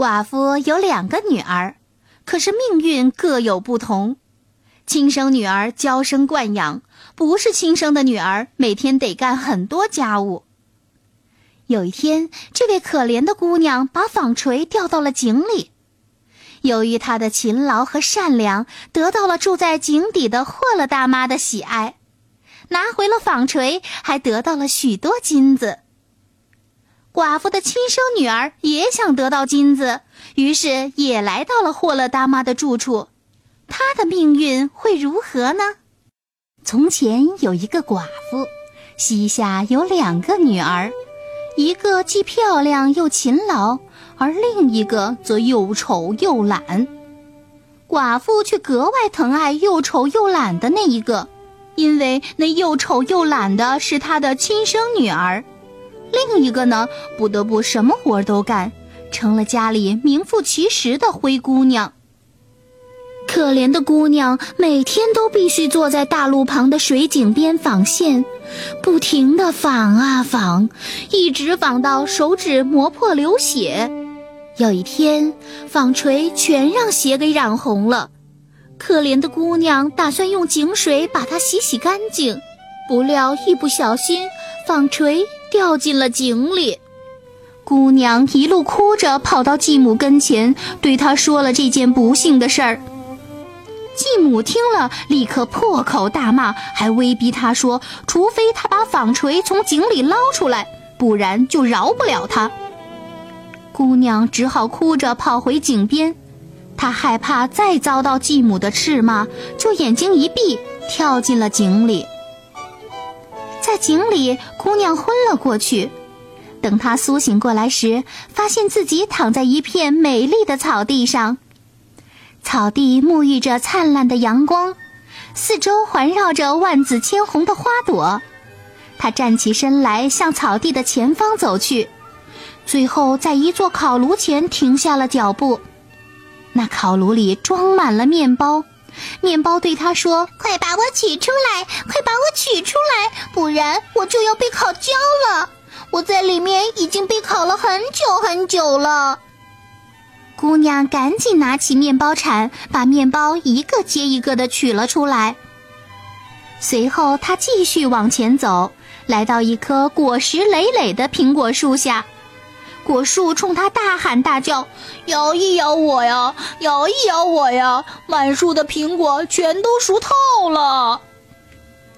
寡妇有两个女儿，可是命运各有不同。亲生女儿娇生惯养，不是亲生的女儿每天得干很多家务。有一天，这位可怜的姑娘把纺锤掉到了井里。由于她的勤劳和善良，得到了住在井底的霍勒大妈的喜爱，拿回了纺锤，还得到了许多金子。寡妇的亲生女儿也想得到金子，于是也来到了霍勒大妈的住处。她的命运会如何呢？从前有一个寡妇，膝下有两个女儿，一个既漂亮又勤劳，而另一个则又丑又懒。寡妇却格外疼爱又丑又懒的那一个，因为那又丑又懒的是她的亲生女儿。另一个呢，不得不什么活都干，成了家里名副其实的灰姑娘。可怜的姑娘每天都必须坐在大路旁的水井边纺线，不停地纺啊纺，一直纺到手指磨破流血。有一天，纺锤全让血给染红了。可怜的姑娘打算用井水把它洗洗干净，不料一不小心，纺锤。掉进了井里，姑娘一路哭着跑到继母跟前，对她说了这件不幸的事儿。继母听了，立刻破口大骂，还威逼她说：“除非她把纺锤从井里捞出来，不然就饶不了她。”姑娘只好哭着跑回井边，她害怕再遭到继母的斥骂，就眼睛一闭，跳进了井里。在井里，姑娘昏了过去。等她苏醒过来时，发现自己躺在一片美丽的草地上，草地沐浴着灿烂的阳光，四周环绕着万紫千红的花朵。她站起身来，向草地的前方走去，最后在一座烤炉前停下了脚步。那烤炉里装满了面包。面包对他说：“快把我取出来！快把我取出来，不然我就要被烤焦了。我在里面已经被烤了很久很久了。”姑娘赶紧拿起面包铲，把面包一个接一个的取了出来。随后，她继续往前走，来到一棵果实累累的苹果树下。果树冲他大喊大叫：“摇一摇我呀，摇一摇我呀！满树的苹果全都熟透了。”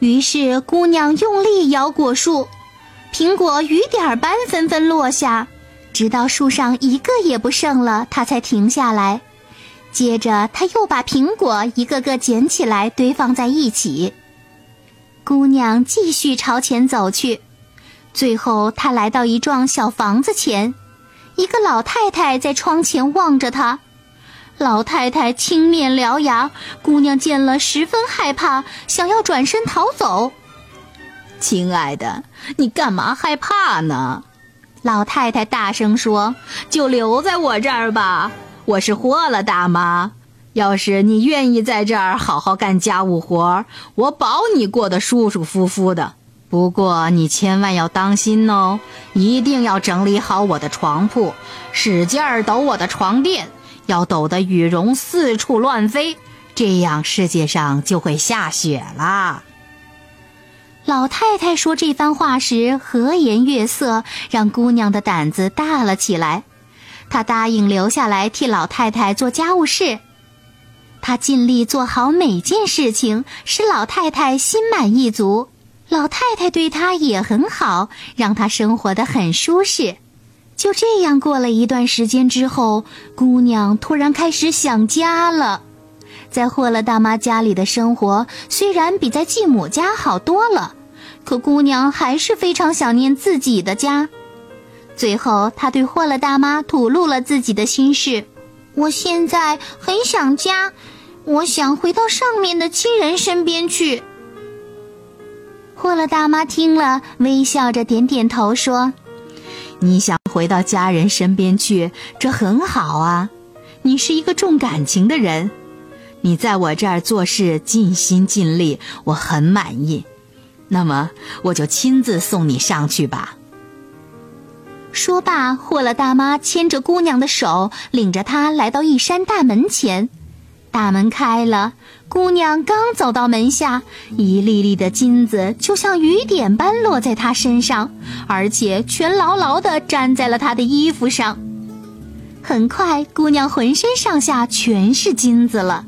于是姑娘用力摇果树，苹果雨点般纷纷落下，直到树上一个也不剩了，她才停下来。接着，她又把苹果一个个捡起来堆放在一起。姑娘继续朝前走去。最后，他来到一幢小房子前，一个老太太在窗前望着他。老太太青面獠牙，姑娘见了十分害怕，想要转身逃走。亲爱的，你干嘛害怕呢？老太太大声说：“就留在我这儿吧，我是霍了大妈。要是你愿意在这儿好好干家务活，我保你过得舒舒服服的。”不过你千万要当心哦，一定要整理好我的床铺，使劲儿抖我的床垫，要抖得羽绒四处乱飞，这样世界上就会下雪啦。老太太说这番话时和颜悦色，让姑娘的胆子大了起来。她答应留下来替老太太做家务事，她尽力做好每件事情，使老太太心满意足。老太太对她也很好，让她生活的很舒适。就这样过了一段时间之后，姑娘突然开始想家了。在霍勒大妈家里的生活虽然比在继母家好多了，可姑娘还是非常想念自己的家。最后，她对霍勒大妈吐露了自己的心事：“我现在很想家，我想回到上面的亲人身边去。”霍勒大妈听了，微笑着点点头，说：“你想回到家人身边去，这很好啊。你是一个重感情的人，你在我这儿做事尽心尽力，我很满意。那么，我就亲自送你上去吧。”说罢，霍勒大妈牵着姑娘的手，领着她来到一扇大门前。大门开了，姑娘刚走到门下，一粒粒的金子就像雨点般落在她身上，而且全牢牢地粘在了她的衣服上。很快，姑娘浑身上下全是金子了。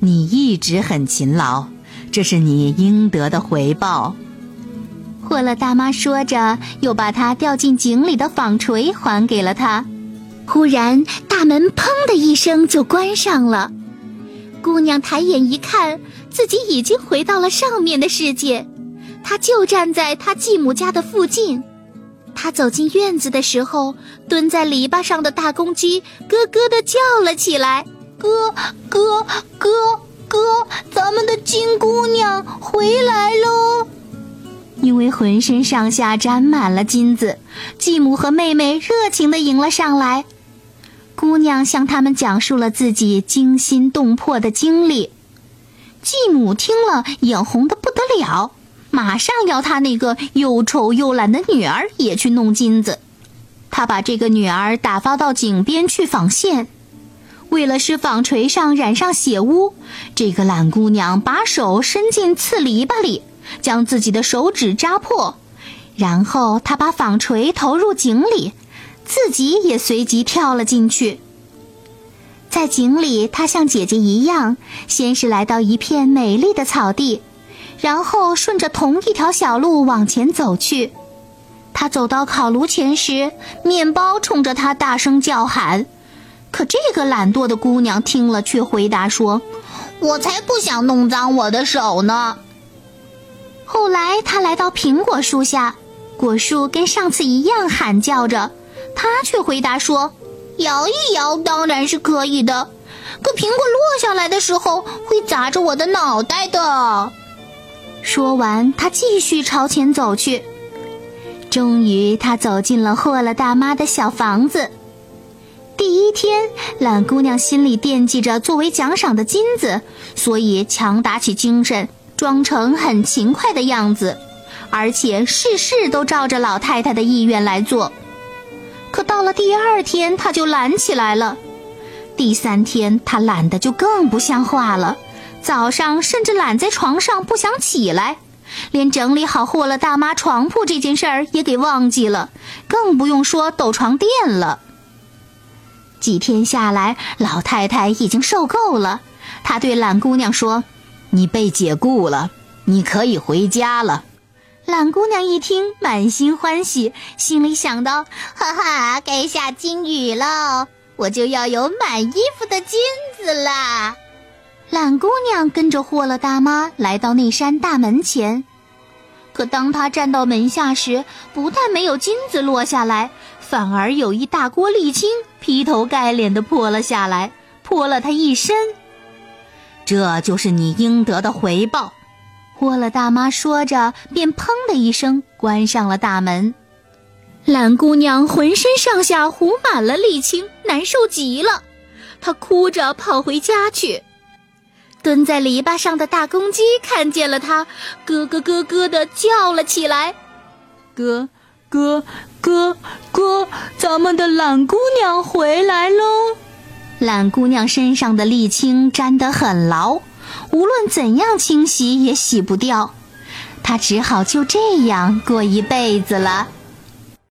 你一直很勤劳，这是你应得的回报。霍勒大妈说着，又把她掉进井里的纺锤还给了她。忽然，大门“砰”的一声就关上了。姑娘抬眼一看，自己已经回到了上面的世界。她就站在她继母家的附近。她走进院子的时候，蹲在篱笆上的大公鸡咯咯地叫了起来：“哥，哥，哥，哥，咱们的金姑娘回来喽！”因为浑身上下沾满了金子，继母和妹妹热情地迎了上来。姑娘向他们讲述了自己惊心动魄的经历。继母听了，眼红得不得了，马上要她那个又丑又懒的女儿也去弄金子。她把这个女儿打发到井边去纺线，为了使纺锤上染上血污，这个懒姑娘把手伸进刺篱笆里。将自己的手指扎破，然后他把纺锤投入井里，自己也随即跳了进去。在井里，他像姐姐一样，先是来到一片美丽的草地，然后顺着同一条小路往前走去。他走到烤炉前时，面包冲着他大声叫喊，可这个懒惰的姑娘听了，却回答说：“我才不想弄脏我的手呢。”后来，他来到苹果树下，果树跟上次一样喊叫着，他却回答说：“摇一摇当然是可以的，可苹果落下来的时候会砸着我的脑袋的。”说完，他继续朝前走去。终于，他走进了霍勒大妈的小房子。第一天，懒姑娘心里惦记着作为奖赏的金子，所以强打起精神。装成很勤快的样子，而且事事都照着老太太的意愿来做。可到了第二天，他就懒起来了；第三天，他懒得就更不像话了。早上甚至懒在床上不想起来，连整理好霍勒大妈床铺这件事儿也给忘记了，更不用说抖床垫了。几天下来，老太太已经受够了，她对懒姑娘说。你被解雇了，你可以回家了。懒姑娘一听，满心欢喜，心里想到：哈哈，该下金雨了，我就要有满衣服的金子啦。懒姑娘跟着霍勒大妈来到那扇大门前，可当她站到门下时，不但没有金子落下来，反而有一大锅沥青劈头盖脸的泼了下来，泼了她一身。这就是你应得的回报，沃勒大妈说着，便砰的一声关上了大门。懒姑娘浑身上下糊满了沥青，难受极了。她哭着跑回家去。蹲在篱笆上的大公鸡看见了她，咯咯咯咯的叫了起来：“咯咯咯咯，咱们的懒姑娘回来喽！”懒姑娘身上的沥青粘得很牢，无论怎样清洗也洗不掉，她只好就这样过一辈子了。